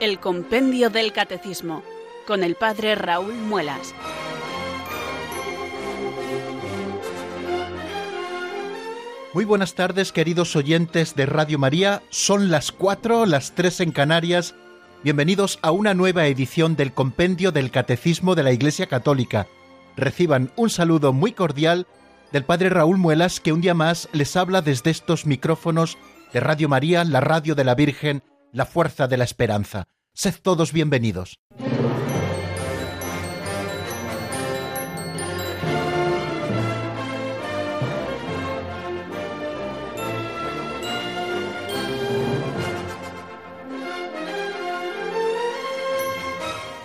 El Compendio del Catecismo, con el Padre Raúl Muelas. Muy buenas tardes, queridos oyentes de Radio María. Son las cuatro, las tres en Canarias. Bienvenidos a una nueva edición del Compendio del Catecismo de la Iglesia Católica. Reciban un saludo muy cordial del Padre Raúl Muelas, que un día más les habla desde estos micrófonos de Radio María, la radio de la Virgen, la fuerza de la esperanza. Sed todos bienvenidos.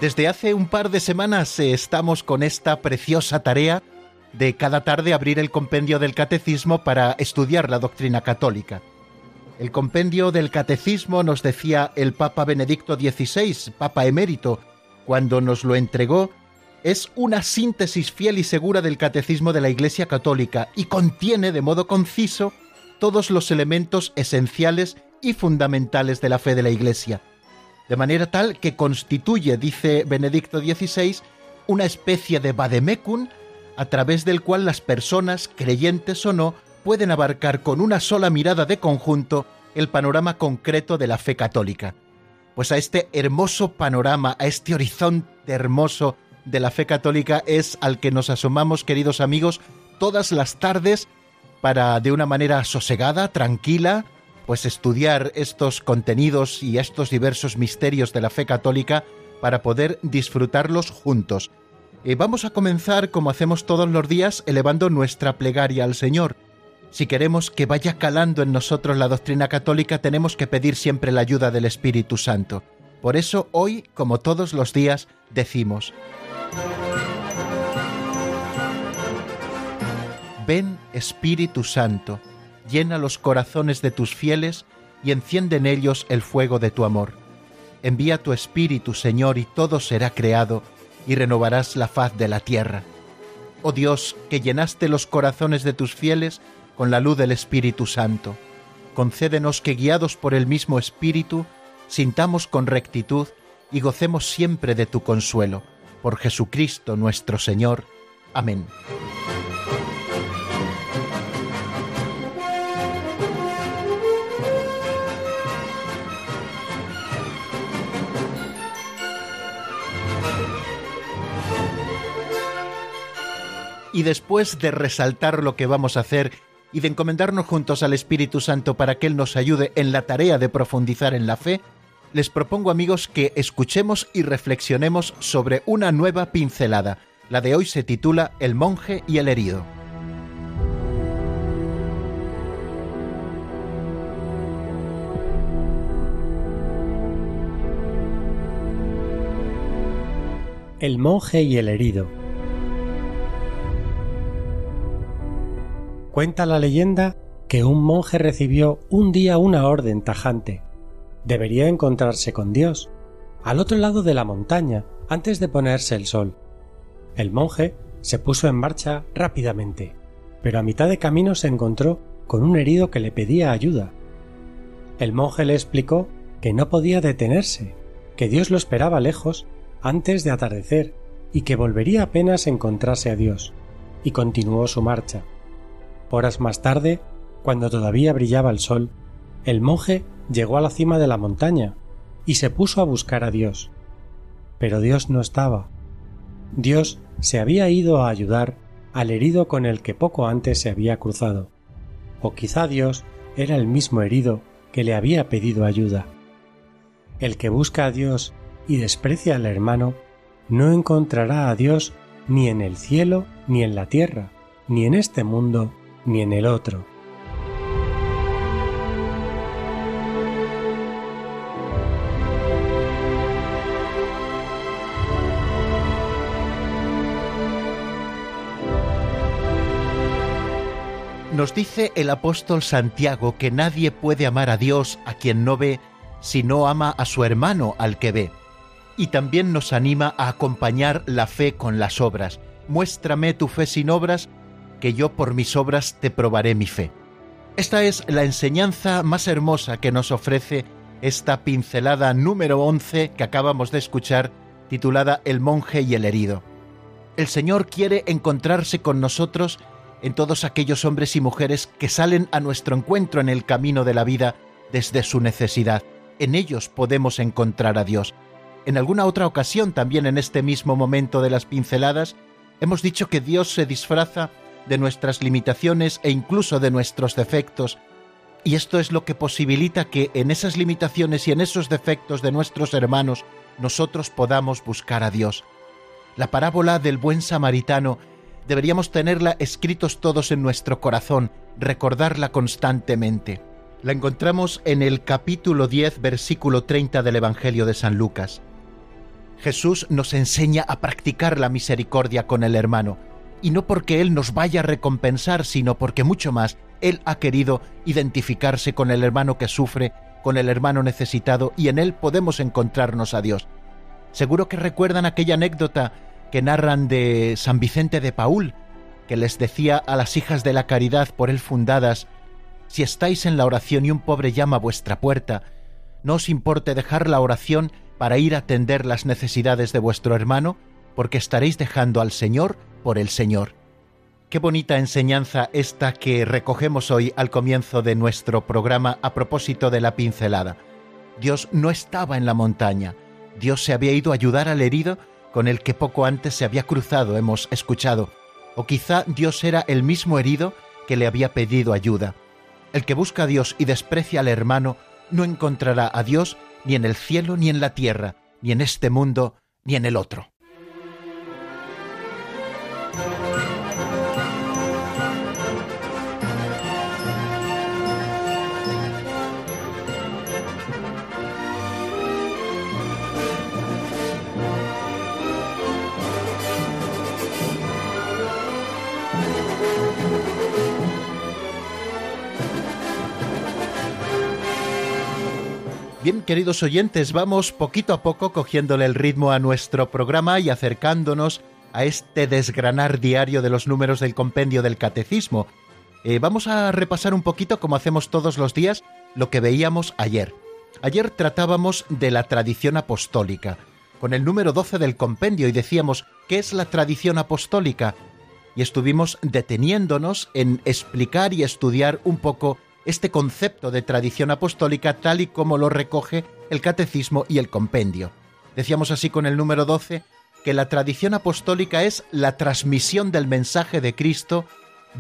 Desde hace un par de semanas eh, estamos con esta preciosa tarea de cada tarde abrir el compendio del catecismo para estudiar la doctrina católica. El compendio del catecismo nos decía el Papa Benedicto XVI, Papa emérito, cuando nos lo entregó, es una síntesis fiel y segura del catecismo de la Iglesia Católica y contiene de modo conciso todos los elementos esenciales y fundamentales de la fe de la Iglesia. De manera tal que constituye, dice Benedicto XVI, una especie de vademecum a través del cual las personas, creyentes o no, pueden abarcar con una sola mirada de conjunto el panorama concreto de la fe católica. Pues a este hermoso panorama, a este horizonte hermoso de la fe católica es al que nos asomamos, queridos amigos, todas las tardes para, de una manera sosegada, tranquila, pues estudiar estos contenidos y estos diversos misterios de la fe católica para poder disfrutarlos juntos. Eh, vamos a comenzar, como hacemos todos los días, elevando nuestra plegaria al Señor. Si queremos que vaya calando en nosotros la doctrina católica, tenemos que pedir siempre la ayuda del Espíritu Santo. Por eso hoy, como todos los días, decimos, Ven Espíritu Santo llena los corazones de tus fieles y enciende en ellos el fuego de tu amor. Envía tu Espíritu, Señor, y todo será creado, y renovarás la faz de la tierra. Oh Dios, que llenaste los corazones de tus fieles con la luz del Espíritu Santo, concédenos que guiados por el mismo Espíritu, sintamos con rectitud y gocemos siempre de tu consuelo. Por Jesucristo nuestro Señor. Amén. y después de resaltar lo que vamos a hacer y de encomendarnos juntos al Espíritu Santo para que Él nos ayude en la tarea de profundizar en la fe, les propongo amigos que escuchemos y reflexionemos sobre una nueva pincelada. La de hoy se titula El monje y el herido. El monje y el herido Cuenta la leyenda que un monje recibió un día una orden tajante. Debería encontrarse con Dios, al otro lado de la montaña, antes de ponerse el sol. El monje se puso en marcha rápidamente, pero a mitad de camino se encontró con un herido que le pedía ayuda. El monje le explicó que no podía detenerse, que Dios lo esperaba lejos antes de atardecer y que volvería apenas encontrase a Dios, y continuó su marcha. Horas más tarde, cuando todavía brillaba el sol, el monje llegó a la cima de la montaña y se puso a buscar a Dios. Pero Dios no estaba. Dios se había ido a ayudar al herido con el que poco antes se había cruzado. O quizá Dios era el mismo herido que le había pedido ayuda. El que busca a Dios y desprecia al hermano, no encontrará a Dios ni en el cielo, ni en la tierra, ni en este mundo, ni en el otro. Nos dice el apóstol Santiago que nadie puede amar a Dios a quien no ve si no ama a su hermano al que ve. Y también nos anima a acompañar la fe con las obras. Muéstrame tu fe sin obras que yo por mis obras te probaré mi fe. Esta es la enseñanza más hermosa que nos ofrece esta pincelada número 11 que acabamos de escuchar, titulada El monje y el herido. El Señor quiere encontrarse con nosotros en todos aquellos hombres y mujeres que salen a nuestro encuentro en el camino de la vida desde su necesidad. En ellos podemos encontrar a Dios. En alguna otra ocasión, también en este mismo momento de las pinceladas, hemos dicho que Dios se disfraza de nuestras limitaciones e incluso de nuestros defectos, y esto es lo que posibilita que en esas limitaciones y en esos defectos de nuestros hermanos nosotros podamos buscar a Dios. La parábola del buen samaritano deberíamos tenerla escritos todos en nuestro corazón, recordarla constantemente. La encontramos en el capítulo 10, versículo 30 del Evangelio de San Lucas. Jesús nos enseña a practicar la misericordia con el hermano, y no porque Él nos vaya a recompensar, sino porque mucho más Él ha querido identificarse con el hermano que sufre, con el hermano necesitado, y en Él podemos encontrarnos a Dios. Seguro que recuerdan aquella anécdota que narran de San Vicente de Paul, que les decía a las hijas de la caridad por él fundadas, si estáis en la oración y un pobre llama a vuestra puerta, no os importe dejar la oración para ir a atender las necesidades de vuestro hermano, porque estaréis dejando al Señor por el Señor. Qué bonita enseñanza esta que recogemos hoy al comienzo de nuestro programa a propósito de la pincelada. Dios no estaba en la montaña, Dios se había ido a ayudar al herido con el que poco antes se había cruzado, hemos escuchado, o quizá Dios era el mismo herido que le había pedido ayuda. El que busca a Dios y desprecia al hermano no encontrará a Dios ni en el cielo ni en la tierra, ni en este mundo ni en el otro. Bien, queridos oyentes, vamos poquito a poco cogiéndole el ritmo a nuestro programa y acercándonos a este desgranar diario de los números del compendio del catecismo. Eh, vamos a repasar un poquito, como hacemos todos los días, lo que veíamos ayer. Ayer tratábamos de la tradición apostólica, con el número 12 del compendio, y decíamos, ¿qué es la tradición apostólica? Y estuvimos deteniéndonos en explicar y estudiar un poco este concepto de tradición apostólica tal y como lo recoge el catecismo y el compendio. Decíamos así con el número 12 que la tradición apostólica es la transmisión del mensaje de Cristo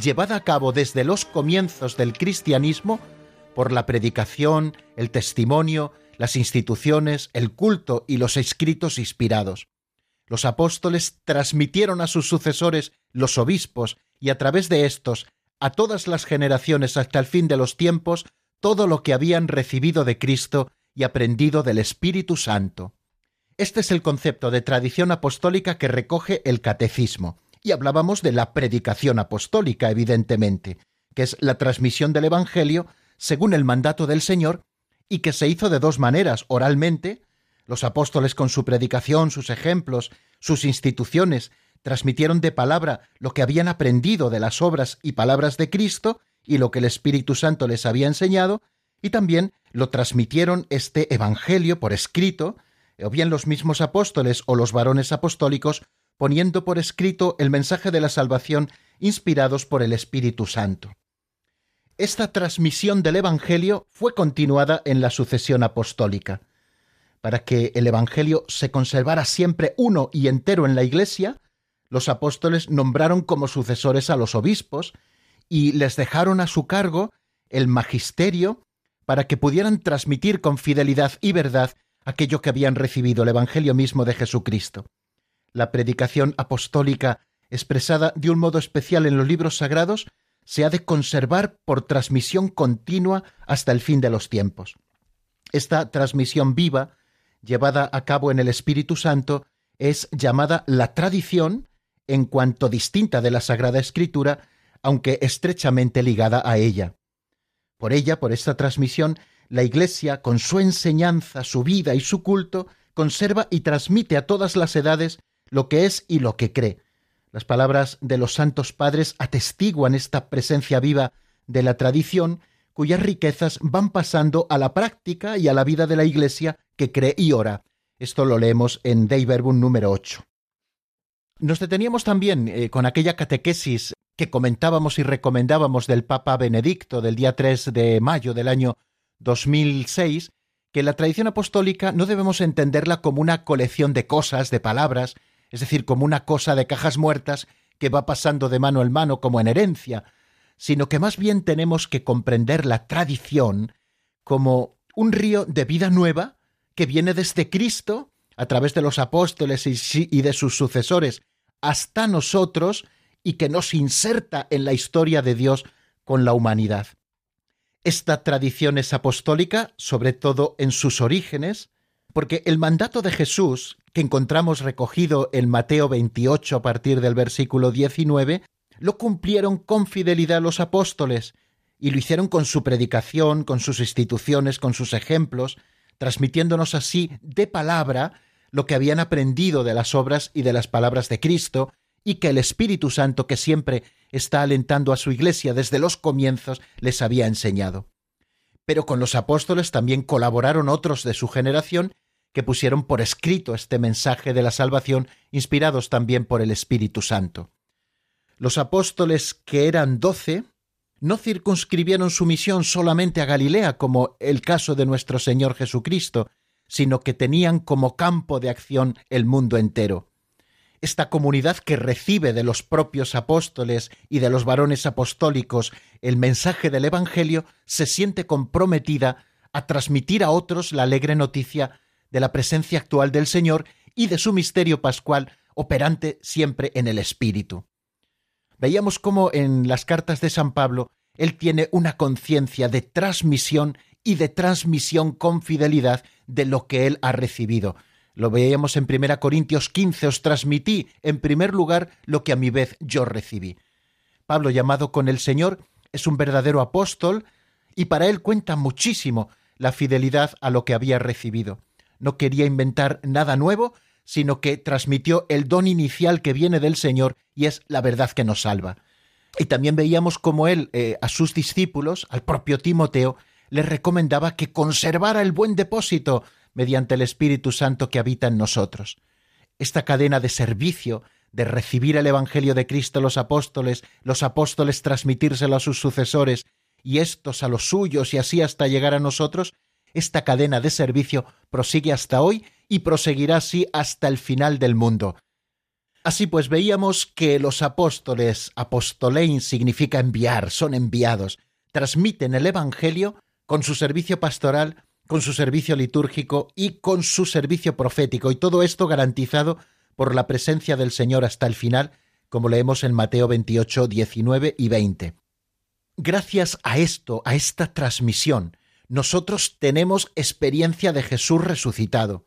llevada a cabo desde los comienzos del cristianismo por la predicación, el testimonio, las instituciones, el culto y los escritos inspirados. Los apóstoles transmitieron a sus sucesores, los obispos, y a través de estos a todas las generaciones hasta el fin de los tiempos todo lo que habían recibido de Cristo y aprendido del Espíritu Santo. Este es el concepto de tradición apostólica que recoge el catecismo. Y hablábamos de la predicación apostólica, evidentemente, que es la transmisión del Evangelio según el mandato del Señor y que se hizo de dos maneras, oralmente, los apóstoles con su predicación, sus ejemplos, sus instituciones, transmitieron de palabra lo que habían aprendido de las obras y palabras de Cristo y lo que el Espíritu Santo les había enseñado, y también lo transmitieron este Evangelio por escrito, o bien los mismos apóstoles o los varones apostólicos, poniendo por escrito el mensaje de la salvación inspirados por el Espíritu Santo. Esta transmisión del Evangelio fue continuada en la sucesión apostólica. Para que el Evangelio se conservara siempre uno y entero en la Iglesia, los apóstoles nombraron como sucesores a los obispos y les dejaron a su cargo el magisterio para que pudieran transmitir con fidelidad y verdad aquello que habían recibido el Evangelio mismo de Jesucristo. La predicación apostólica, expresada de un modo especial en los libros sagrados, se ha de conservar por transmisión continua hasta el fin de los tiempos. Esta transmisión viva, llevada a cabo en el Espíritu Santo, es llamada la tradición en cuanto distinta de la Sagrada Escritura, aunque estrechamente ligada a ella. Por ella, por esta transmisión, la Iglesia, con su enseñanza, su vida y su culto, conserva y transmite a todas las edades lo que es y lo que cree. Las palabras de los santos padres atestiguan esta presencia viva de la tradición cuyas riquezas van pasando a la práctica y a la vida de la Iglesia que cree y ora. Esto lo leemos en Dei Verbum número 8. Nos deteníamos también eh, con aquella catequesis que comentábamos y recomendábamos del Papa Benedicto del día 3 de mayo del año 2006, que la tradición apostólica no debemos entenderla como una colección de cosas, de palabras, es decir, como una cosa de cajas muertas que va pasando de mano en mano como en herencia, sino que más bien tenemos que comprender la tradición como un río de vida nueva que viene desde Cristo, a través de los apóstoles y de sus sucesores, hasta nosotros, y que nos inserta en la historia de Dios con la humanidad. Esta tradición es apostólica, sobre todo en sus orígenes, porque el mandato de Jesús, que encontramos recogido en Mateo 28 a partir del versículo 19, lo cumplieron con fidelidad los apóstoles, y lo hicieron con su predicación, con sus instituciones, con sus ejemplos, transmitiéndonos así de palabra lo que habían aprendido de las obras y de las palabras de Cristo, y que el Espíritu Santo, que siempre está alentando a su Iglesia desde los comienzos, les había enseñado. Pero con los apóstoles también colaboraron otros de su generación que pusieron por escrito este mensaje de la salvación, inspirados también por el Espíritu Santo. Los apóstoles, que eran doce, no circunscribieron su misión solamente a Galilea, como el caso de nuestro Señor Jesucristo, sino que tenían como campo de acción el mundo entero. Esta comunidad que recibe de los propios apóstoles y de los varones apostólicos el mensaje del Evangelio se siente comprometida a transmitir a otros la alegre noticia de la presencia actual del Señor y de su misterio pascual operante siempre en el Espíritu. Veíamos cómo en las cartas de San Pablo él tiene una conciencia de transmisión y de transmisión con fidelidad de lo que él ha recibido. Lo veíamos en 1 Corintios 15, os transmití en primer lugar lo que a mi vez yo recibí. Pablo, llamado con el Señor, es un verdadero apóstol y para él cuenta muchísimo la fidelidad a lo que había recibido no quería inventar nada nuevo, sino que transmitió el don inicial que viene del Señor y es la verdad que nos salva. Y también veíamos cómo él eh, a sus discípulos, al propio Timoteo, les recomendaba que conservara el buen depósito mediante el Espíritu Santo que habita en nosotros. Esta cadena de servicio, de recibir el Evangelio de Cristo los apóstoles, los apóstoles transmitírselo a sus sucesores y estos a los suyos y así hasta llegar a nosotros, esta cadena de servicio prosigue hasta hoy y proseguirá así hasta el final del mundo. Así pues veíamos que los apóstoles, apostolein significa enviar, son enviados, transmiten el Evangelio con su servicio pastoral, con su servicio litúrgico y con su servicio profético, y todo esto garantizado por la presencia del Señor hasta el final, como leemos en Mateo 28, 19 y 20. Gracias a esto, a esta transmisión, nosotros tenemos experiencia de Jesús resucitado.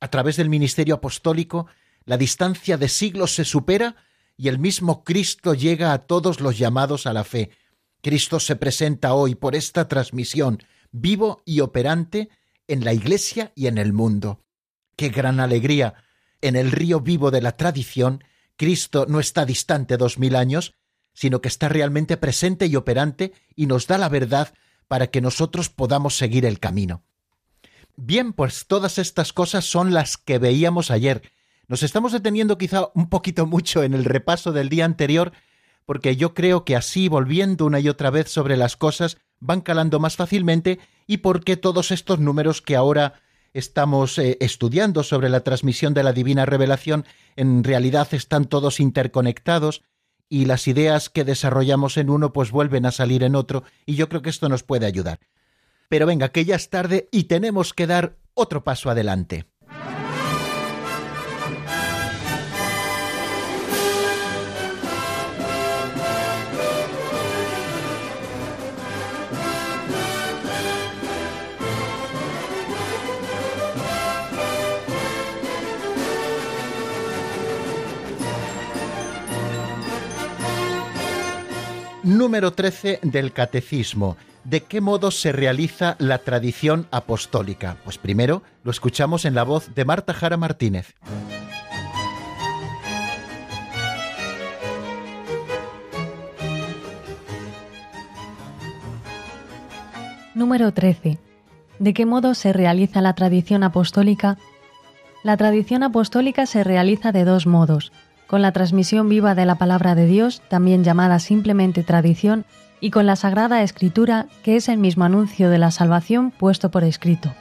A través del ministerio apostólico, la distancia de siglos se supera y el mismo Cristo llega a todos los llamados a la fe. Cristo se presenta hoy por esta transmisión, vivo y operante, en la Iglesia y en el mundo. ¡Qué gran alegría! En el río vivo de la tradición, Cristo no está distante dos mil años, sino que está realmente presente y operante y nos da la verdad para que nosotros podamos seguir el camino. Bien, pues todas estas cosas son las que veíamos ayer. Nos estamos deteniendo quizá un poquito mucho en el repaso del día anterior, porque yo creo que así, volviendo una y otra vez sobre las cosas, van calando más fácilmente y porque todos estos números que ahora estamos eh, estudiando sobre la transmisión de la divina revelación en realidad están todos interconectados y las ideas que desarrollamos en uno pues vuelven a salir en otro y yo creo que esto nos puede ayudar. Pero venga, que ya es tarde y tenemos que dar otro paso adelante. Número 13 del Catecismo. ¿De qué modo se realiza la tradición apostólica? Pues primero lo escuchamos en la voz de Marta Jara Martínez. Número 13. ¿De qué modo se realiza la tradición apostólica? La tradición apostólica se realiza de dos modos, con la transmisión viva de la palabra de Dios, también llamada simplemente tradición, y con la Sagrada Escritura, que es el mismo anuncio de la salvación puesto por escrito.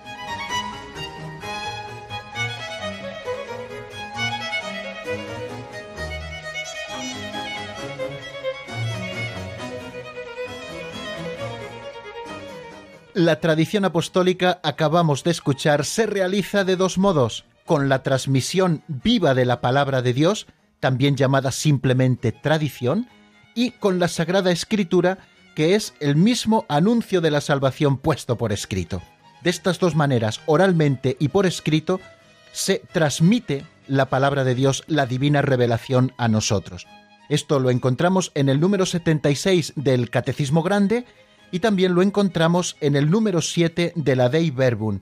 La tradición apostólica, acabamos de escuchar, se realiza de dos modos, con la transmisión viva de la palabra de Dios, también llamada simplemente tradición, y con la Sagrada Escritura, que es el mismo anuncio de la salvación puesto por escrito. De estas dos maneras, oralmente y por escrito, se transmite la palabra de Dios, la divina revelación a nosotros. Esto lo encontramos en el número 76 del Catecismo Grande y también lo encontramos en el número 7 de la Dei Verbum.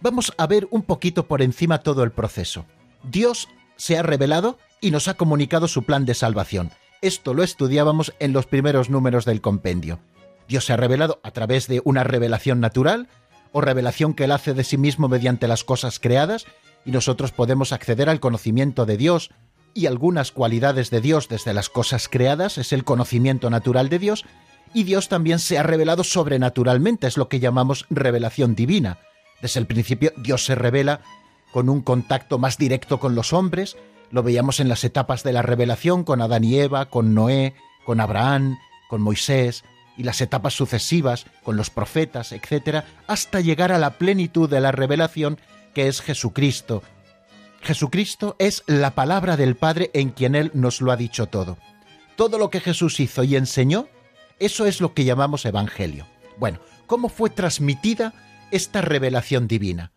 Vamos a ver un poquito por encima todo el proceso. Dios se ha revelado y nos ha comunicado su plan de salvación. Esto lo estudiábamos en los primeros números del compendio. Dios se ha revelado a través de una revelación natural o revelación que él hace de sí mismo mediante las cosas creadas y nosotros podemos acceder al conocimiento de Dios y algunas cualidades de Dios desde las cosas creadas, es el conocimiento natural de Dios, y Dios también se ha revelado sobrenaturalmente, es lo que llamamos revelación divina. Desde el principio Dios se revela con un contacto más directo con los hombres, lo veíamos en las etapas de la revelación con Adán y Eva, con Noé, con Abraham, con Moisés, y las etapas sucesivas con los profetas, etc., hasta llegar a la plenitud de la revelación que es Jesucristo. Jesucristo es la palabra del Padre en quien Él nos lo ha dicho todo. Todo lo que Jesús hizo y enseñó eso es lo que llamamos Evangelio. Bueno, ¿cómo fue transmitida esta revelación divina?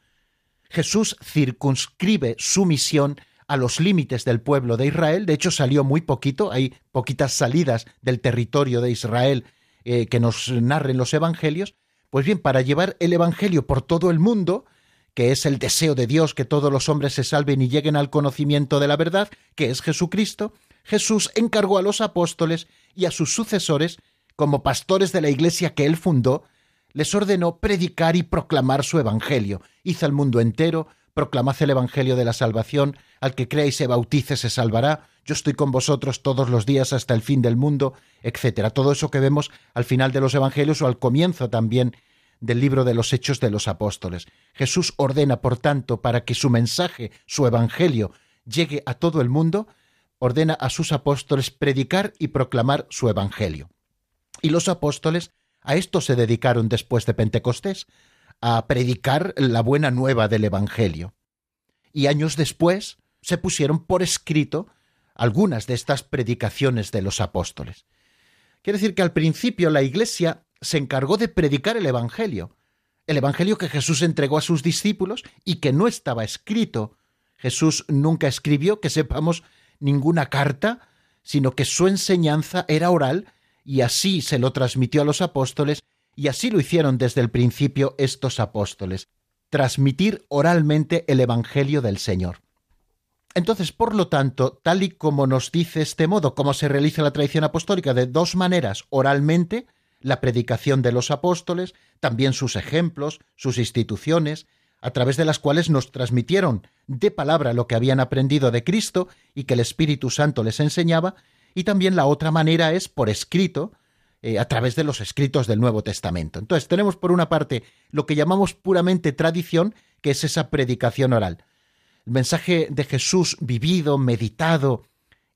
Jesús circunscribe su misión a los límites del pueblo de Israel, de hecho salió muy poquito, hay poquitas salidas del territorio de Israel eh, que nos narren los evangelios, pues bien, para llevar el Evangelio por todo el mundo, que es el deseo de Dios que todos los hombres se salven y lleguen al conocimiento de la verdad, que es Jesucristo, Jesús encargó a los apóstoles y a sus sucesores como pastores de la iglesia que él fundó, les ordenó predicar y proclamar su evangelio. Hizo al mundo entero, proclamad el evangelio de la salvación, al que crea y se bautice se salvará, yo estoy con vosotros todos los días hasta el fin del mundo, etcétera. Todo eso que vemos al final de los evangelios o al comienzo también del libro de los Hechos de los Apóstoles. Jesús ordena, por tanto, para que su mensaje, su evangelio, llegue a todo el mundo, ordena a sus apóstoles predicar y proclamar su evangelio. Y los apóstoles a esto se dedicaron después de Pentecostés, a predicar la buena nueva del Evangelio. Y años después se pusieron por escrito algunas de estas predicaciones de los apóstoles. Quiere decir que al principio la Iglesia se encargó de predicar el Evangelio, el Evangelio que Jesús entregó a sus discípulos y que no estaba escrito. Jesús nunca escribió, que sepamos, ninguna carta, sino que su enseñanza era oral y así se lo transmitió a los apóstoles, y así lo hicieron desde el principio estos apóstoles, transmitir oralmente el Evangelio del Señor. Entonces, por lo tanto, tal y como nos dice este modo, cómo se realiza la tradición apostólica de dos maneras, oralmente, la predicación de los apóstoles, también sus ejemplos, sus instituciones, a través de las cuales nos transmitieron de palabra lo que habían aprendido de Cristo y que el Espíritu Santo les enseñaba, y también la otra manera es por escrito, eh, a través de los escritos del Nuevo Testamento. Entonces tenemos por una parte lo que llamamos puramente tradición, que es esa predicación oral. El mensaje de Jesús vivido, meditado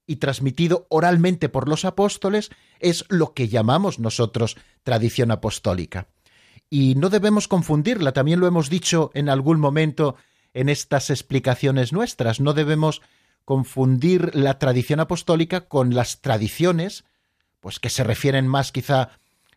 y transmitido oralmente por los apóstoles es lo que llamamos nosotros tradición apostólica. Y no debemos confundirla, también lo hemos dicho en algún momento en estas explicaciones nuestras, no debemos confundir la tradición apostólica con las tradiciones, pues que se refieren más quizá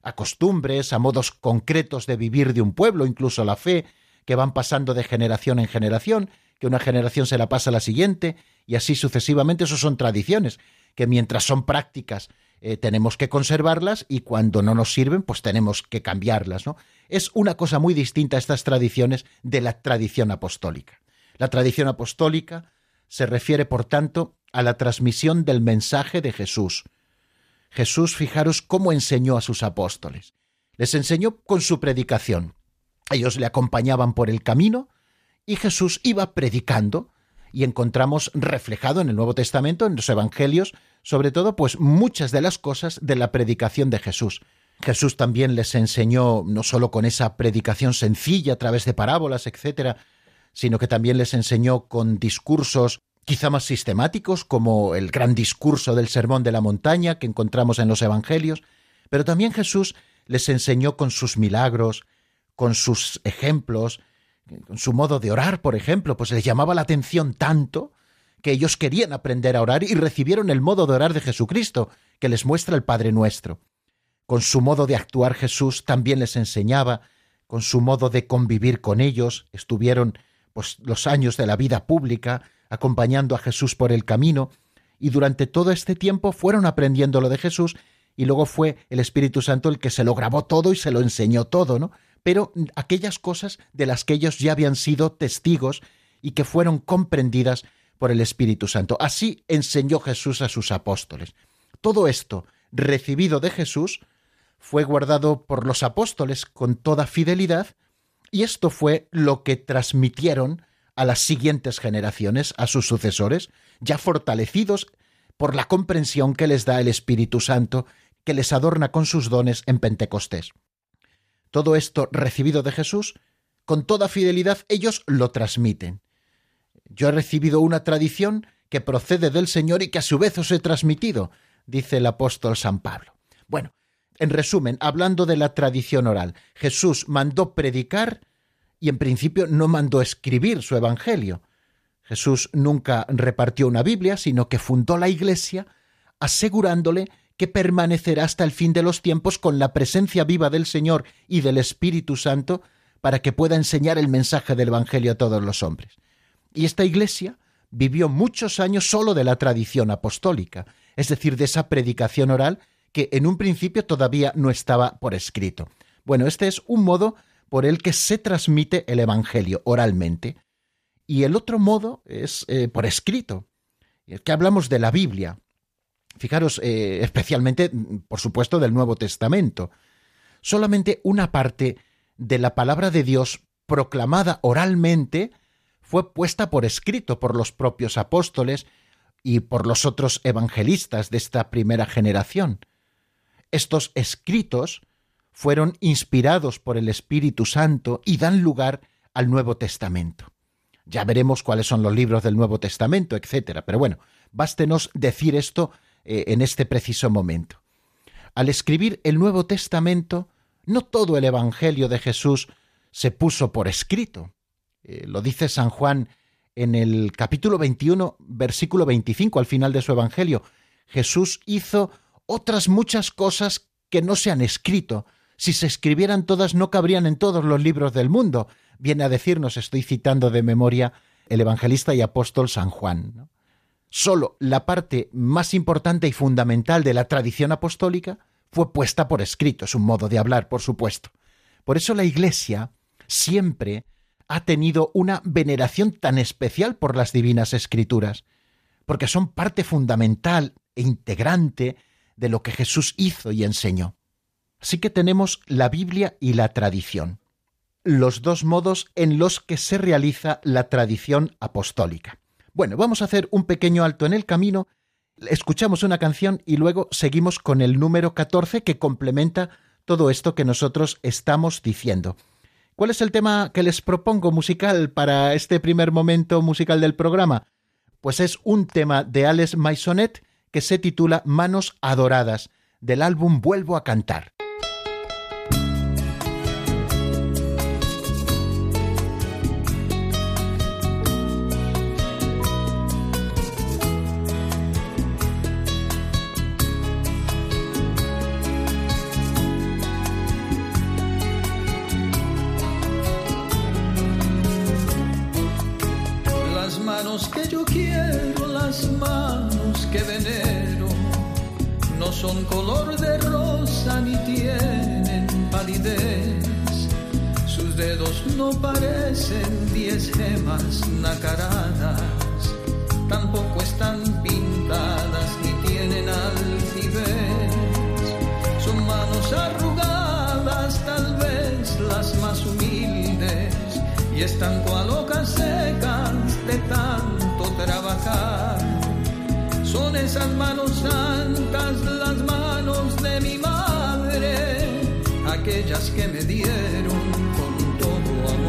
a costumbres, a modos concretos de vivir de un pueblo, incluso la fe, que van pasando de generación en generación, que una generación se la pasa a la siguiente, y así sucesivamente, eso son tradiciones, que mientras son prácticas eh, tenemos que conservarlas y cuando no nos sirven, pues tenemos que cambiarlas, ¿no? Es una cosa muy distinta estas tradiciones de la tradición apostólica. La tradición apostólica se refiere, por tanto, a la transmisión del mensaje de Jesús. Jesús, fijaros cómo enseñó a sus apóstoles. Les enseñó con su predicación. Ellos le acompañaban por el camino y Jesús iba predicando y encontramos reflejado en el Nuevo Testamento, en los Evangelios, sobre todo, pues muchas de las cosas de la predicación de Jesús. Jesús también les enseñó no solo con esa predicación sencilla a través de parábolas, etcétera, sino que también les enseñó con discursos quizá más sistemáticos, como el gran discurso del Sermón de la Montaña que encontramos en los Evangelios, pero también Jesús les enseñó con sus milagros, con sus ejemplos, con su modo de orar, por ejemplo, pues les llamaba la atención tanto que ellos querían aprender a orar y recibieron el modo de orar de Jesucristo, que les muestra el Padre nuestro. Con su modo de actuar Jesús también les enseñaba, con su modo de convivir con ellos, estuvieron pues los años de la vida pública acompañando a Jesús por el camino y durante todo este tiempo fueron aprendiendo lo de Jesús y luego fue el Espíritu Santo el que se lo grabó todo y se lo enseñó todo, ¿no? Pero aquellas cosas de las que ellos ya habían sido testigos y que fueron comprendidas por el Espíritu Santo. Así enseñó Jesús a sus apóstoles. Todo esto, recibido de Jesús, fue guardado por los apóstoles con toda fidelidad, y esto fue lo que transmitieron a las siguientes generaciones, a sus sucesores, ya fortalecidos por la comprensión que les da el Espíritu Santo, que les adorna con sus dones en Pentecostés. Todo esto recibido de Jesús, con toda fidelidad ellos lo transmiten. Yo he recibido una tradición que procede del Señor y que a su vez os he transmitido, dice el apóstol San Pablo. Bueno, en resumen, hablando de la tradición oral, Jesús mandó predicar y en principio no mandó escribir su Evangelio. Jesús nunca repartió una Biblia, sino que fundó la Iglesia, asegurándole que permanecerá hasta el fin de los tiempos con la presencia viva del Señor y del Espíritu Santo para que pueda enseñar el mensaje del Evangelio a todos los hombres. Y esta iglesia vivió muchos años solo de la tradición apostólica, es decir, de esa predicación oral que en un principio todavía no estaba por escrito. Bueno, este es un modo por el que se transmite el Evangelio oralmente. Y el otro modo es eh, por escrito, que hablamos de la Biblia. Fijaros, eh, especialmente, por supuesto, del Nuevo Testamento. Solamente una parte de la palabra de Dios proclamada oralmente fue puesta por escrito por los propios apóstoles y por los otros evangelistas de esta primera generación. Estos escritos fueron inspirados por el Espíritu Santo y dan lugar al Nuevo Testamento. Ya veremos cuáles son los libros del Nuevo Testamento, etc. Pero bueno, bástenos decir esto eh, en este preciso momento. Al escribir el Nuevo Testamento, no todo el Evangelio de Jesús se puso por escrito. Eh, lo dice San Juan en el capítulo 21, versículo 25, al final de su Evangelio. Jesús hizo otras muchas cosas que no se han escrito. Si se escribieran todas no cabrían en todos los libros del mundo. Viene a decirnos, estoy citando de memoria, el evangelista y apóstol San Juan. Solo la parte más importante y fundamental de la tradición apostólica fue puesta por escrito, es un modo de hablar, por supuesto. Por eso la Iglesia siempre ha tenido una veneración tan especial por las divinas escrituras, porque son parte fundamental e integrante de lo que Jesús hizo y enseñó. Así que tenemos la Biblia y la tradición, los dos modos en los que se realiza la tradición apostólica. Bueno, vamos a hacer un pequeño alto en el camino, escuchamos una canción y luego seguimos con el número 14 que complementa todo esto que nosotros estamos diciendo. ¿Cuál es el tema que les propongo musical para este primer momento musical del programa? Pues es un tema de Alex Maisonet que se titula Manos Adoradas, del álbum Vuelvo a Cantar. son color de rosa ni tienen palidez. Sus dedos no parecen diez gemas nacaradas, tampoco están pintadas ni tienen altivez. Son manos arrugadas, tal vez las más humildes, y están cual hojas secas de tanto trabajar son esas manos santas las manos de mi madre, aquellas que me dieron como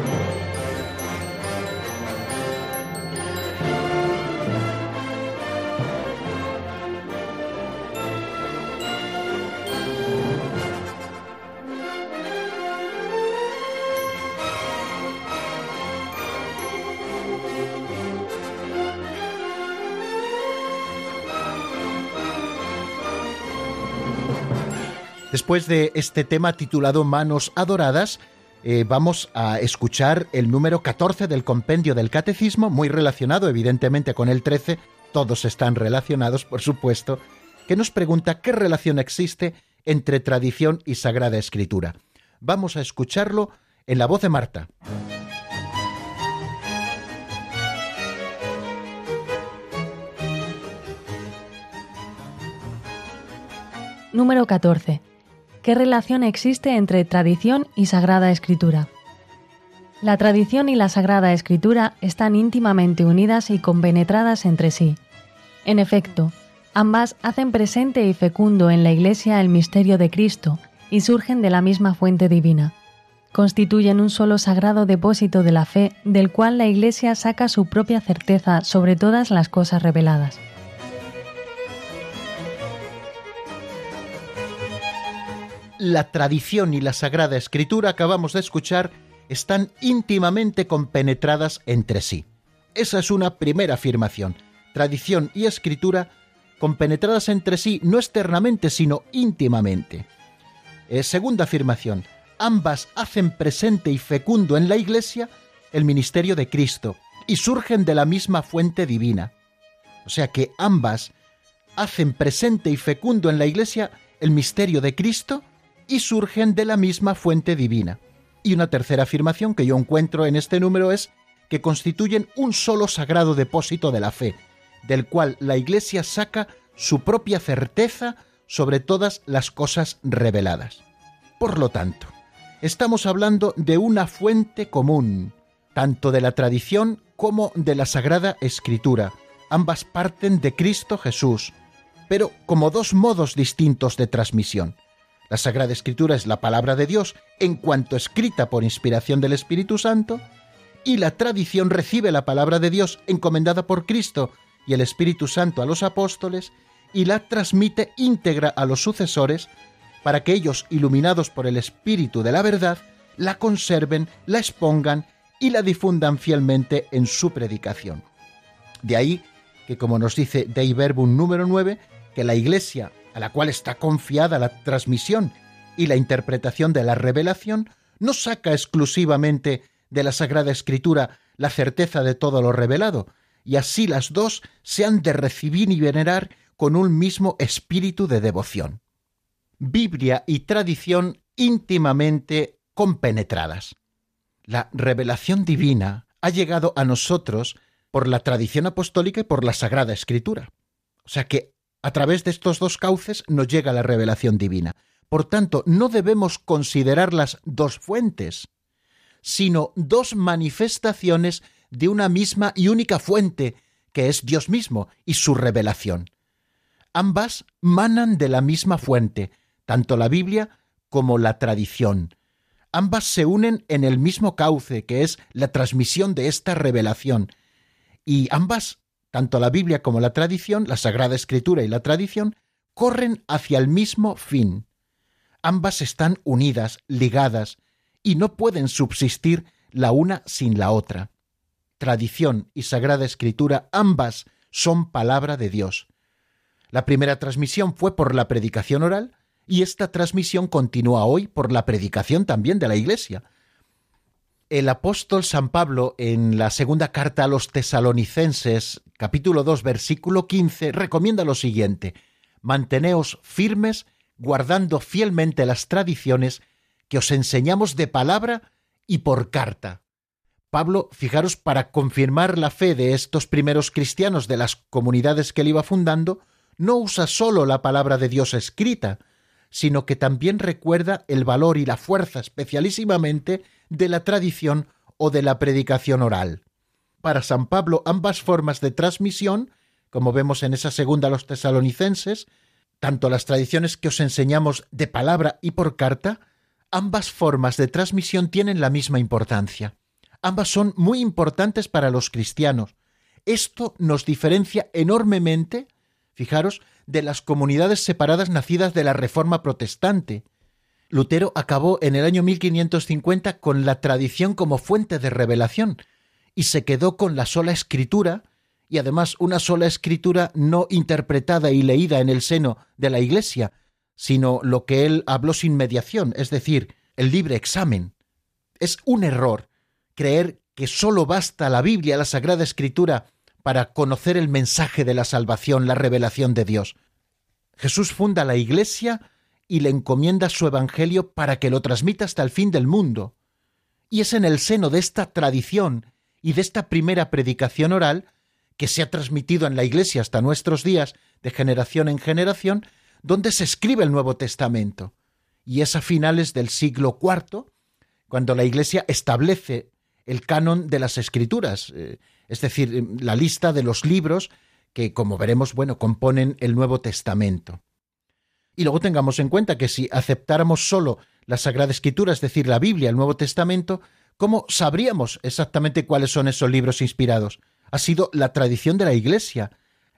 Después de este tema titulado Manos Adoradas, eh, vamos a escuchar el número 14 del compendio del Catecismo, muy relacionado evidentemente con el 13, todos están relacionados, por supuesto, que nos pregunta qué relación existe entre tradición y Sagrada Escritura. Vamos a escucharlo en la voz de Marta. Número 14. ¿Qué relación existe entre tradición y Sagrada Escritura? La tradición y la Sagrada Escritura están íntimamente unidas y compenetradas entre sí. En efecto, ambas hacen presente y fecundo en la Iglesia el misterio de Cristo y surgen de la misma fuente divina. Constituyen un solo sagrado depósito de la fe del cual la Iglesia saca su propia certeza sobre todas las cosas reveladas. La tradición y la Sagrada Escritura acabamos de escuchar están íntimamente compenetradas entre sí. Esa es una primera afirmación. Tradición y escritura compenetradas entre sí no externamente, sino íntimamente. Eh, segunda afirmación, ambas hacen presente y fecundo en la Iglesia el ministerio de Cristo y surgen de la misma fuente divina. O sea que ambas hacen presente y fecundo en la Iglesia el misterio de Cristo y surgen de la misma fuente divina. Y una tercera afirmación que yo encuentro en este número es que constituyen un solo sagrado depósito de la fe, del cual la Iglesia saca su propia certeza sobre todas las cosas reveladas. Por lo tanto, estamos hablando de una fuente común, tanto de la tradición como de la Sagrada Escritura. Ambas parten de Cristo Jesús, pero como dos modos distintos de transmisión. La Sagrada Escritura es la palabra de Dios en cuanto escrita por inspiración del Espíritu Santo, y la tradición recibe la palabra de Dios encomendada por Cristo y el Espíritu Santo a los apóstoles y la transmite íntegra a los sucesores para que ellos, iluminados por el Espíritu de la verdad, la conserven, la expongan y la difundan fielmente en su predicación. De ahí que, como nos dice Dei Verbum número 9, que la Iglesia, a la cual está confiada la transmisión y la interpretación de la revelación, no saca exclusivamente de la Sagrada Escritura la certeza de todo lo revelado, y así las dos se han de recibir y venerar con un mismo espíritu de devoción. Biblia y tradición íntimamente compenetradas. La revelación divina ha llegado a nosotros por la tradición apostólica y por la Sagrada Escritura. O sea que a través de estos dos cauces nos llega la revelación divina. Por tanto, no debemos considerarlas dos fuentes, sino dos manifestaciones de una misma y única fuente, que es Dios mismo y su revelación. Ambas manan de la misma fuente, tanto la Biblia como la tradición. Ambas se unen en el mismo cauce, que es la transmisión de esta revelación. Y ambas, tanto la Biblia como la tradición, la Sagrada Escritura y la tradición, corren hacia el mismo fin. Ambas están unidas, ligadas, y no pueden subsistir la una sin la otra. Tradición y Sagrada Escritura ambas son palabra de Dios. La primera transmisión fue por la predicación oral y esta transmisión continúa hoy por la predicación también de la Iglesia. El apóstol San Pablo en la segunda carta a los tesalonicenses, capítulo 2, versículo 15, recomienda lo siguiente, Manteneos firmes, guardando fielmente las tradiciones que os enseñamos de palabra y por carta. Pablo, fijaros, para confirmar la fe de estos primeros cristianos de las comunidades que él iba fundando, no usa sólo la palabra de Dios escrita, sino que también recuerda el valor y la fuerza especialísimamente de la tradición o de la predicación oral. Para San Pablo ambas formas de transmisión, como vemos en esa segunda a los tesalonicenses, tanto las tradiciones que os enseñamos de palabra y por carta, ambas formas de transmisión tienen la misma importancia. Ambas son muy importantes para los cristianos. Esto nos diferencia enormemente, fijaros, de las comunidades separadas nacidas de la Reforma protestante. Lutero acabó en el año 1550 con la tradición como fuente de revelación y se quedó con la sola escritura, y además una sola escritura no interpretada y leída en el seno de la Iglesia, sino lo que él habló sin mediación, es decir, el libre examen. Es un error creer que sólo basta la Biblia, la Sagrada Escritura, para conocer el mensaje de la salvación, la revelación de Dios. Jesús funda la Iglesia y le encomienda su Evangelio para que lo transmita hasta el fin del mundo. Y es en el seno de esta tradición y de esta primera predicación oral, que se ha transmitido en la Iglesia hasta nuestros días, de generación en generación, donde se escribe el Nuevo Testamento. Y es a finales del siglo IV cuando la Iglesia establece el canon de las Escrituras, eh, es decir, la lista de los libros que, como veremos, bueno, componen el Nuevo Testamento. Y luego tengamos en cuenta que si aceptáramos solo la Sagrada Escritura, es decir, la Biblia, el Nuevo Testamento, ¿cómo sabríamos exactamente cuáles son esos libros inspirados? Ha sido la tradición de la Iglesia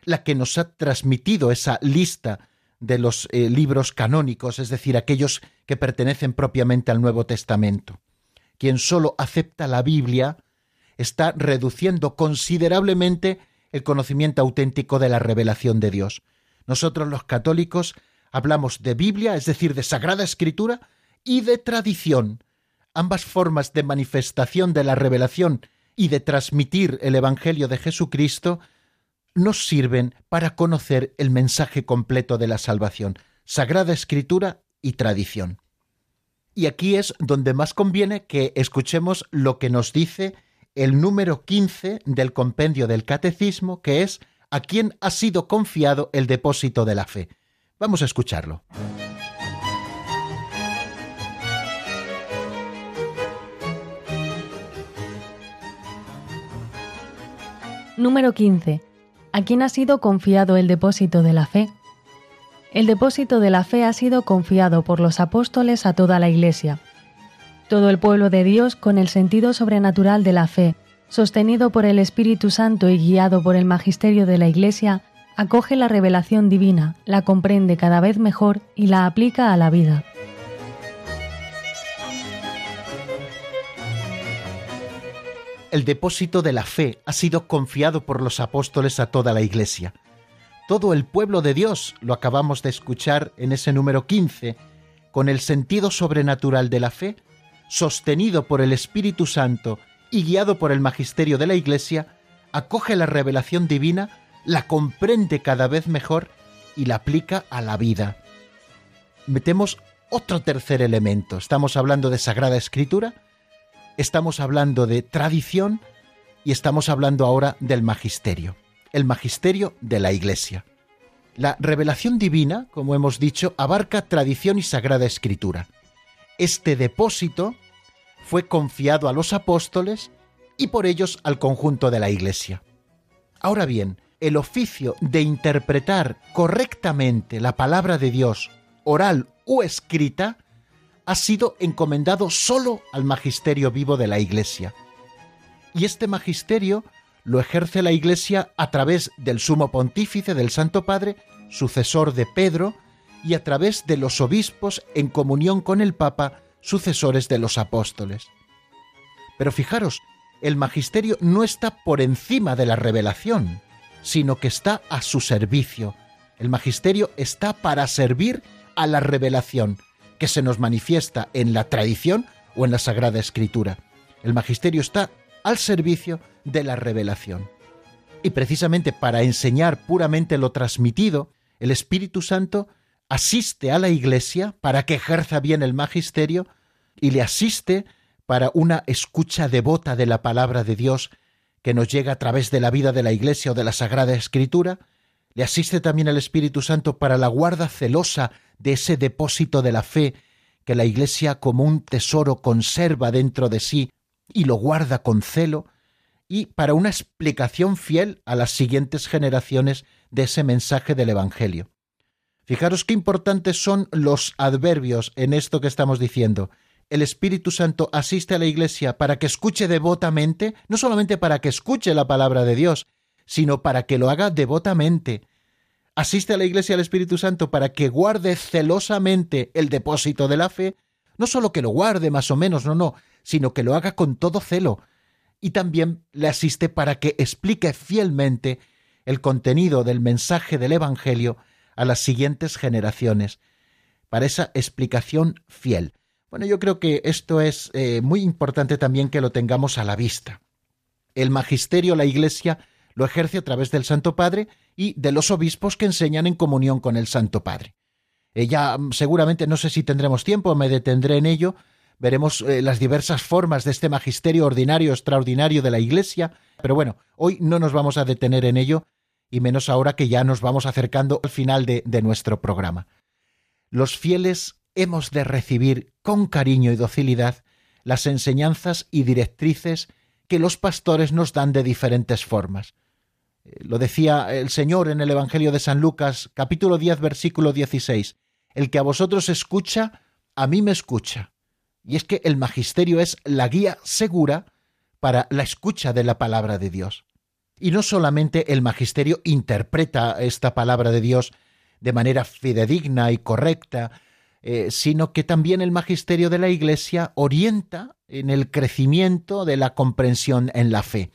la que nos ha transmitido esa lista de los eh, libros canónicos, es decir, aquellos que pertenecen propiamente al Nuevo Testamento. Quien solo acepta la Biblia está reduciendo considerablemente el conocimiento auténtico de la revelación de Dios. Nosotros los católicos hablamos de Biblia, es decir, de Sagrada Escritura, y de tradición, ambas formas de manifestación de la revelación y de transmitir el Evangelio de Jesucristo, nos sirven para conocer el mensaje completo de la salvación, Sagrada Escritura y tradición. Y aquí es donde más conviene que escuchemos lo que nos dice el número 15 del compendio del Catecismo, que es a quién ha sido confiado el depósito de la fe. Vamos a escucharlo. Número 15. ¿A quién ha sido confiado el depósito de la fe? El depósito de la fe ha sido confiado por los apóstoles a toda la Iglesia. Todo el pueblo de Dios, con el sentido sobrenatural de la fe, sostenido por el Espíritu Santo y guiado por el magisterio de la Iglesia, acoge la revelación divina, la comprende cada vez mejor y la aplica a la vida. el depósito de la fe ha sido confiado por los apóstoles a toda la Iglesia. Todo el pueblo de Dios, lo acabamos de escuchar en ese número 15, con el sentido sobrenatural de la fe, sostenido por el Espíritu Santo y guiado por el magisterio de la Iglesia, acoge la revelación divina, la comprende cada vez mejor y la aplica a la vida. Metemos otro tercer elemento. Estamos hablando de Sagrada Escritura, estamos hablando de tradición y estamos hablando ahora del magisterio, el magisterio de la Iglesia. La revelación divina, como hemos dicho, abarca tradición y sagrada escritura. Este depósito fue confiado a los apóstoles y por ellos al conjunto de la Iglesia. Ahora bien, el oficio de interpretar correctamente la palabra de Dios, oral o escrita, ha sido encomendado solo al magisterio vivo de la Iglesia. Y este magisterio lo ejerce la Iglesia a través del sumo pontífice del Santo Padre, sucesor de Pedro, y a través de los obispos en comunión con el Papa, sucesores de los apóstoles. Pero fijaros, el magisterio no está por encima de la revelación, sino que está a su servicio. El magisterio está para servir a la revelación, que se nos manifiesta en la tradición o en la Sagrada Escritura. El magisterio está al servicio de la revelación. Y precisamente para enseñar puramente lo transmitido, el Espíritu Santo asiste a la Iglesia para que ejerza bien el magisterio y le asiste para una escucha devota de la palabra de Dios que nos llega a través de la vida de la Iglesia o de la Sagrada Escritura, le asiste también el Espíritu Santo para la guarda celosa de ese depósito de la fe que la Iglesia como un tesoro conserva dentro de sí y lo guarda con celo, y para una explicación fiel a las siguientes generaciones de ese mensaje del Evangelio. Fijaros qué importantes son los adverbios en esto que estamos diciendo. El Espíritu Santo asiste a la Iglesia para que escuche devotamente, no solamente para que escuche la palabra de Dios, sino para que lo haga devotamente, asiste a la Iglesia al Espíritu Santo para que guarde celosamente el depósito de la fe, no solo que lo guarde más o menos, no, no, sino que lo haga con todo celo, y también le asiste para que explique fielmente el contenido del mensaje del Evangelio a las siguientes generaciones, para esa explicación fiel. Bueno, yo creo que esto es eh, muy importante también que lo tengamos a la vista. El magisterio, la Iglesia, lo ejerce a través del Santo Padre y de los obispos que enseñan en comunión con el Santo Padre. Ella mm, seguramente no sé si tendremos tiempo, me detendré en ello, veremos eh, las diversas formas de este magisterio ordinario extraordinario de la Iglesia, pero bueno, hoy no nos vamos a detener en ello, y menos ahora que ya nos vamos acercando al final de, de nuestro programa. Los fieles hemos de recibir con cariño y docilidad las enseñanzas y directrices que los pastores nos dan de diferentes formas. Lo decía el Señor en el Evangelio de San Lucas, capítulo 10, versículo 16. El que a vosotros escucha, a mí me escucha. Y es que el magisterio es la guía segura para la escucha de la palabra de Dios. Y no solamente el magisterio interpreta esta palabra de Dios de manera fidedigna y correcta, eh, sino que también el magisterio de la Iglesia orienta en el crecimiento de la comprensión en la fe.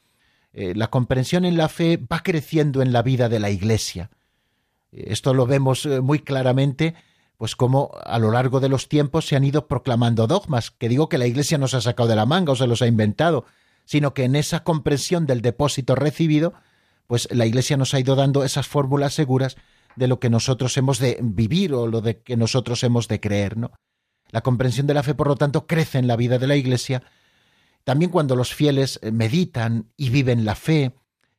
Eh, la comprensión en la fe va creciendo en la vida de la Iglesia. Esto lo vemos eh, muy claramente, pues como a lo largo de los tiempos se han ido proclamando dogmas, que digo que la Iglesia no se ha sacado de la manga o se los ha inventado, sino que en esa comprensión del depósito recibido, pues la Iglesia nos ha ido dando esas fórmulas seguras de lo que nosotros hemos de vivir o lo de que nosotros hemos de creer, ¿no? La comprensión de la fe, por lo tanto, crece en la vida de la Iglesia. También cuando los fieles eh, meditan y viven la fe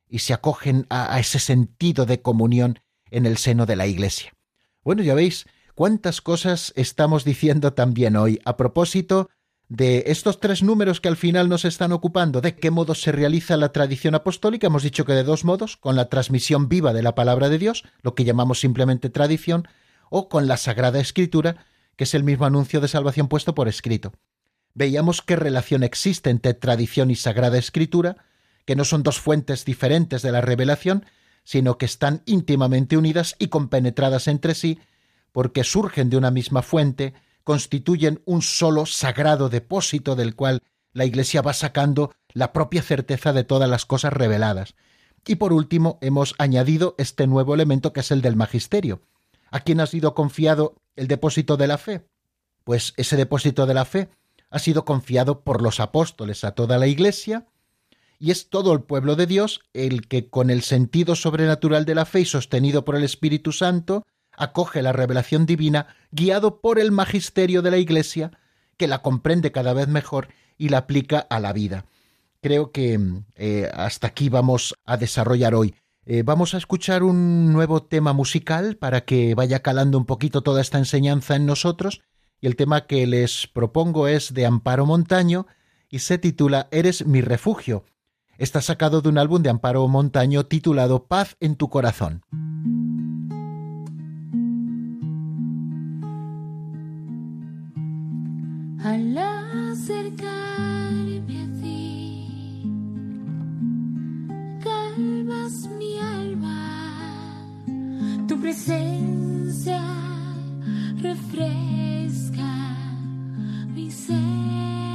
y se acogen a, ese sentido de comunión en el seno de la Iglesia. Bueno, ya veis cuántas cosas estamos diciendo también hoy a propósito de estos tres números que al final nos están ocupando, de qué modo se realiza la tradición apostólica, hemos dicho que de dos modos, con la transmisión viva de la palabra de Dios, lo que llamamos simplemente tradición, o con la Sagrada Escritura, que es el mismo anuncio de salvación puesto por escrito. Veíamos qué relación existe entre tradición y Sagrada Escritura, que no son dos fuentes diferentes de la revelación, sino que están íntimamente unidas y compenetradas entre sí, porque surgen de una misma fuente, constituyen un solo sagrado depósito del cual la Iglesia va sacando la propia certeza de todas las cosas reveladas. Y por último, hemos añadido este nuevo elemento que es el del magisterio. ¿A quién ha sido confiado el depósito de la fe? Pues ese depósito de la fe ha sido confiado por los apóstoles a toda la Iglesia, y es todo el pueblo de Dios el que, con el sentido sobrenatural de la fe y sostenido por el Espíritu Santo, acoge la revelación divina guiado por el magisterio de la Iglesia, que la comprende cada vez mejor y la aplica a la vida. Creo que eh, hasta aquí vamos a desarrollar hoy. Eh, vamos a escuchar un nuevo tema musical para que vaya calando un poquito toda esta enseñanza en nosotros, y el tema que les propongo es de Amparo Montaño y se titula Eres mi refugio. Está sacado de un álbum de Amparo Montaño titulado Paz en tu corazón. Mi alma, tu presencia refresca mi ser.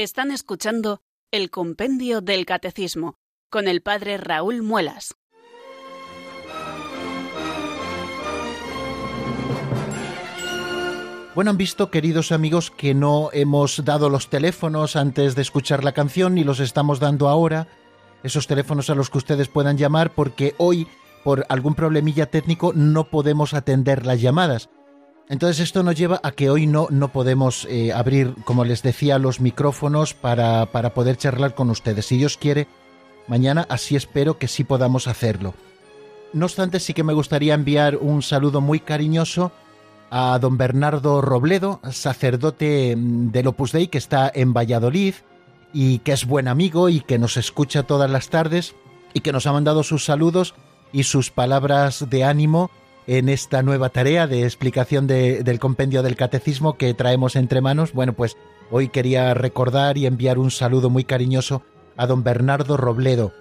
Están escuchando el Compendio del Catecismo con el Padre Raúl Muelas. Bueno, han visto, queridos amigos, que no hemos dado los teléfonos antes de escuchar la canción y los estamos dando ahora. Esos teléfonos a los que ustedes puedan llamar porque hoy, por algún problemilla técnico, no podemos atender las llamadas. Entonces esto nos lleva a que hoy no, no podemos eh, abrir, como les decía, los micrófonos para, para poder charlar con ustedes. Si Dios quiere, mañana así espero que sí podamos hacerlo. No obstante, sí que me gustaría enviar un saludo muy cariñoso a don Bernardo Robledo, sacerdote mm, del Opus Dei que está en Valladolid y que es buen amigo y que nos escucha todas las tardes y que nos ha mandado sus saludos y sus palabras de ánimo en esta nueva tarea de explicación del compendio del catecismo que traemos entre manos. Bueno, pues hoy quería recordar y enviar un saludo muy cariñoso a don Bernardo Robledo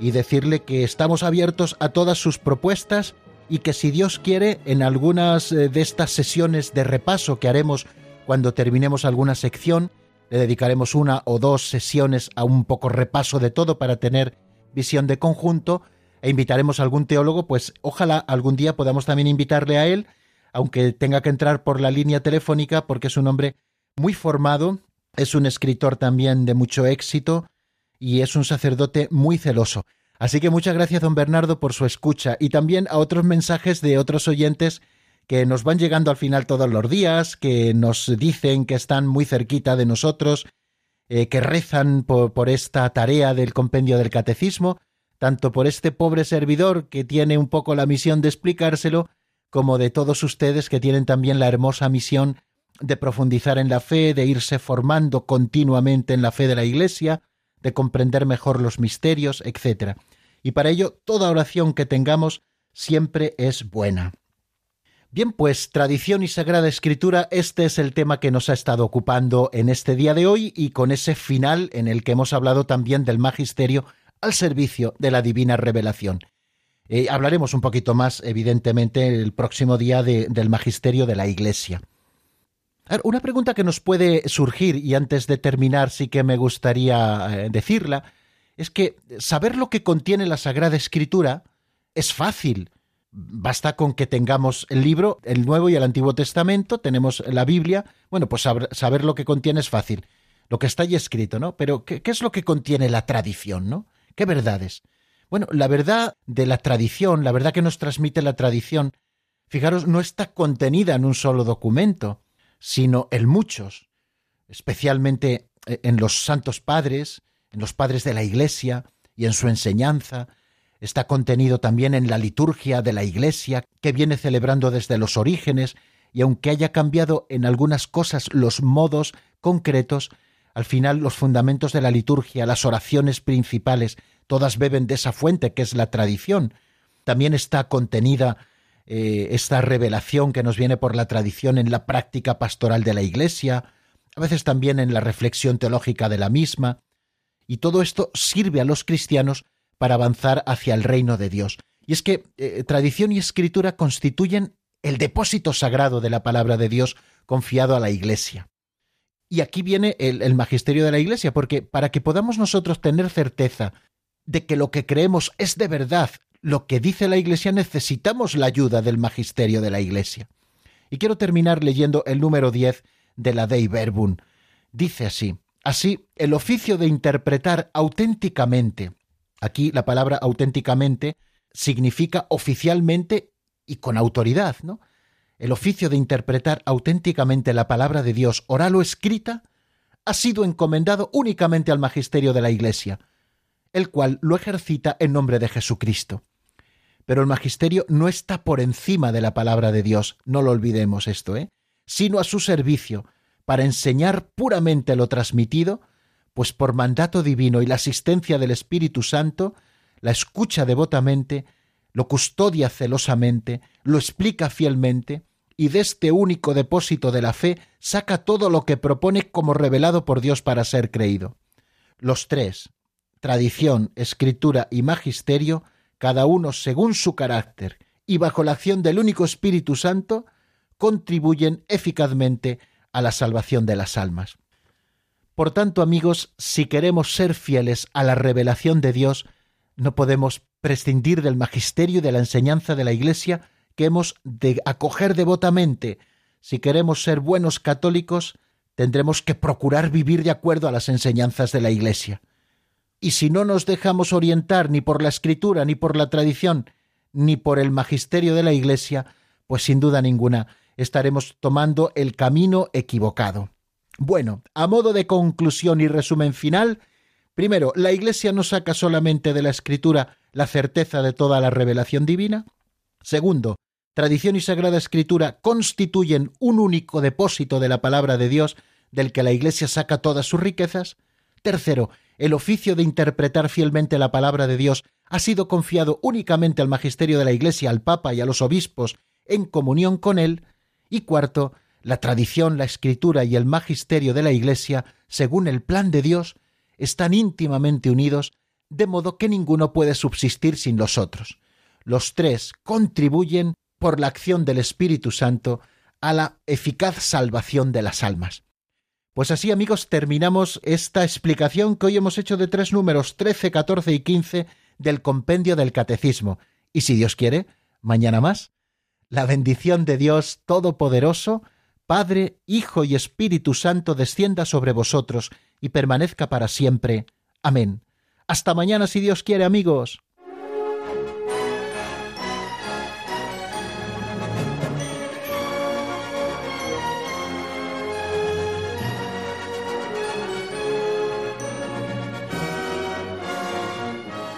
y decirle que estamos abiertos a todas sus propuestas y que si Dios quiere, en algunas eh, de estas sesiones de repaso que haremos cuando terminemos alguna sección, le dedicaremos una o dos sesiones a un poco repaso de todo para tener visión de conjunto e invitaremos a algún teólogo, pues ojalá algún día podamos también invitarle a él, aunque tenga que entrar por la línea telefónica porque es un hombre muy formado, es un escritor también de mucho éxito y es un sacerdote muy celoso. Así que muchas gracias, don Bernardo, por su escucha y también a otros mensajes de otros oyentes que nos van llegando al final todos los días, que nos dicen que están muy cerquita de nosotros, eh, que rezan por, por esta tarea del compendio del catecismo, tanto por este pobre servidor que tiene un poco la misión de explicárselo, como de todos ustedes que tienen también la hermosa misión de profundizar en la fe, de irse formando continuamente en la fe de la Iglesia, de comprender mejor los misterios, etc. Y para ello toda oración que tengamos siempre es buena. Bien, pues tradición y sagrada escritura, este es el tema que nos ha estado ocupando en este día de hoy y con ese final en el que hemos hablado también del magisterio al servicio de la divina revelación. Eh, hablaremos un poquito más, evidentemente, el próximo día del magisterio de la Iglesia. Una pregunta que nos puede surgir, y antes de terminar sí que me gustaría eh, decirla, es que saber lo que contiene la Sagrada Escritura es fácil. Basta con que tengamos el libro, el Nuevo y el Antiguo Testamento, tenemos la Biblia, bueno, pues saber, lo que contiene es fácil, lo que está ahí escrito, ¿no? Pero ¿qué, ¿qué, es lo que contiene la tradición, ¿no? ¿Qué verdades? Bueno, la verdad de la tradición, la verdad que nos transmite la tradición, fijaros, no está contenida en un solo documento sino en muchos, especialmente eh, en los santos padres, en los padres de la Iglesia y en su enseñanza, está contenido también en la liturgia de la Iglesia que viene celebrando desde los orígenes, y aunque haya cambiado en algunas cosas los modos concretos, al final los fundamentos de la liturgia, las oraciones principales, todas beben de esa fuente que es la tradición. También está contenida eh, esta revelación que nos viene por la tradición en la práctica pastoral de la Iglesia, a veces también en la reflexión teológica de la misma, y todo esto sirve a los cristianos para avanzar hacia el reino de Dios. Y es que eh, tradición y escritura constituyen el depósito sagrado de la palabra de Dios confiado a la Iglesia. Y aquí viene el magisterio de la Iglesia, porque para que podamos nosotros tener certeza de que lo que creemos es de verdad lo que dice la Iglesia necesitamos la ayuda del magisterio de la Iglesia. Y quiero terminar leyendo el número 10 de la Dei Verbum. Dice así, así el oficio de interpretar auténticamente, aquí la palabra auténticamente significa oficialmente y con autoridad, ¿no? El oficio de interpretar auténticamente la palabra de Dios oral o escrita ha sido encomendado únicamente al magisterio de la Iglesia, el cual lo ejercita en nombre de Jesucristo. Pero el magisterio no está por encima de la palabra de Dios, no lo olvidemos esto, ¿eh? sino a su servicio, para enseñar puramente lo transmitido, pues por mandato divino y la asistencia del Espíritu Santo, la escucha devotamente, lo custodia celosamente, lo explica fielmente, y de este único depósito de la fe saca todo lo que propone como revelado por Dios para ser creído. Los tres, tradición, escritura y magisterio, cada uno según su carácter y bajo la acción del único Espíritu Santo, contribuyen eficazmente a la salvación de las almas. Por tanto, amigos, si queremos ser fieles a la revelación de Dios, no podemos prescindir del magisterio y de la enseñanza de la Iglesia que hemos de acoger devotamente. Si queremos ser buenos católicos, tendremos que procurar vivir de acuerdo a las enseñanzas de la Iglesia. Y si no nos dejamos orientar ni por la escritura, ni por la tradición, ni por el magisterio de la Iglesia, pues sin duda ninguna estaremos tomando el camino equivocado. Bueno, a modo de conclusión y resumen final, primero, la Iglesia no saca solamente de la escritura la certeza de toda la revelación divina. Segundo, tradición y sagrada escritura constituyen un único depósito de la palabra de Dios del que la Iglesia saca todas sus riquezas. Tercero, el oficio de interpretar fielmente la palabra de Dios ha sido confiado únicamente al magisterio de la Iglesia, al Papa y a los obispos en comunión con él. Y cuarto, la tradición, la escritura y el magisterio de la Iglesia, según el plan de Dios, están íntimamente unidos, de modo que ninguno puede subsistir sin los otros. Los tres contribuyen por la acción del Espíritu Santo a la eficaz salvación de las almas. Pues así amigos terminamos esta explicación que hoy hemos hecho de tres números 13, 14 y 15 del compendio del Catecismo. Y si Dios quiere, mañana más. La bendición de Dios Todopoderoso, Padre, Hijo y Espíritu Santo descienda sobre vosotros y permanezca para siempre. Amén. Hasta mañana si Dios quiere amigos.